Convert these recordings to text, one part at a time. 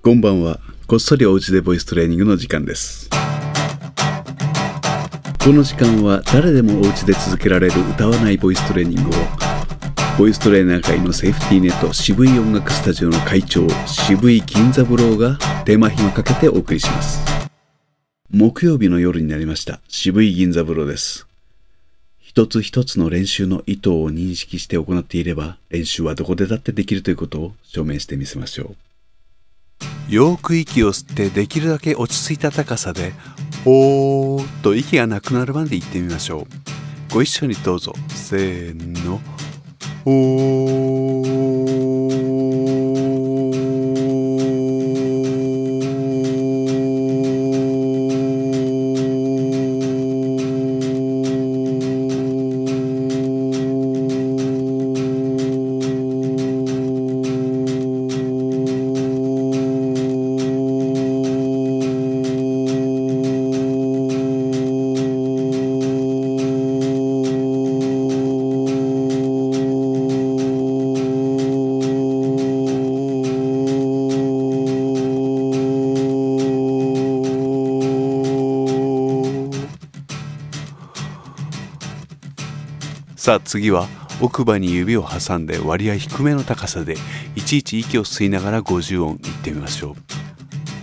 こんばんは。こっそりおうちでボイストレーニングの時間です。この時間は誰でもおうちで続けられる歌わないボイストレーニングをボイストレーナー界のセーフティーネット渋い音楽スタジオの会長渋い銀座ブローが手間暇かけてお送りします。木曜日の夜になりました。渋い銀座ブローです。一つ一つの練習の意図を認識して行っていれば練習はどこでだってできるということを証明してみせましょう。よく息を吸ってできるだけ落ち着いた高さで「ほー」と息がなくなるまで言ってみましょう。ご一緒にどうぞ。せーの「おさあ次は奥歯に指を挟んで割合低めの高さでいちいち息を吸いながら50音言ってみましょう。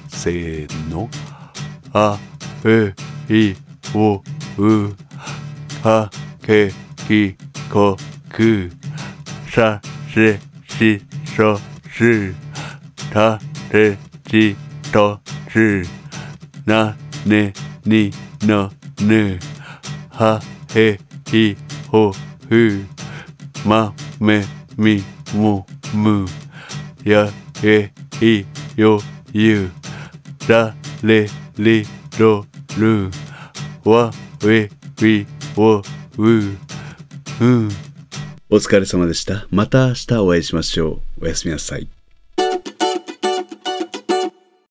せーの。あえいおうかけきこくさせしそすたてちとすなねにのぬはへいほふまめみもむやえいよゆられりろるわえびおううんお疲れ様でした。また明日お会いしましょう。おやすみなさい。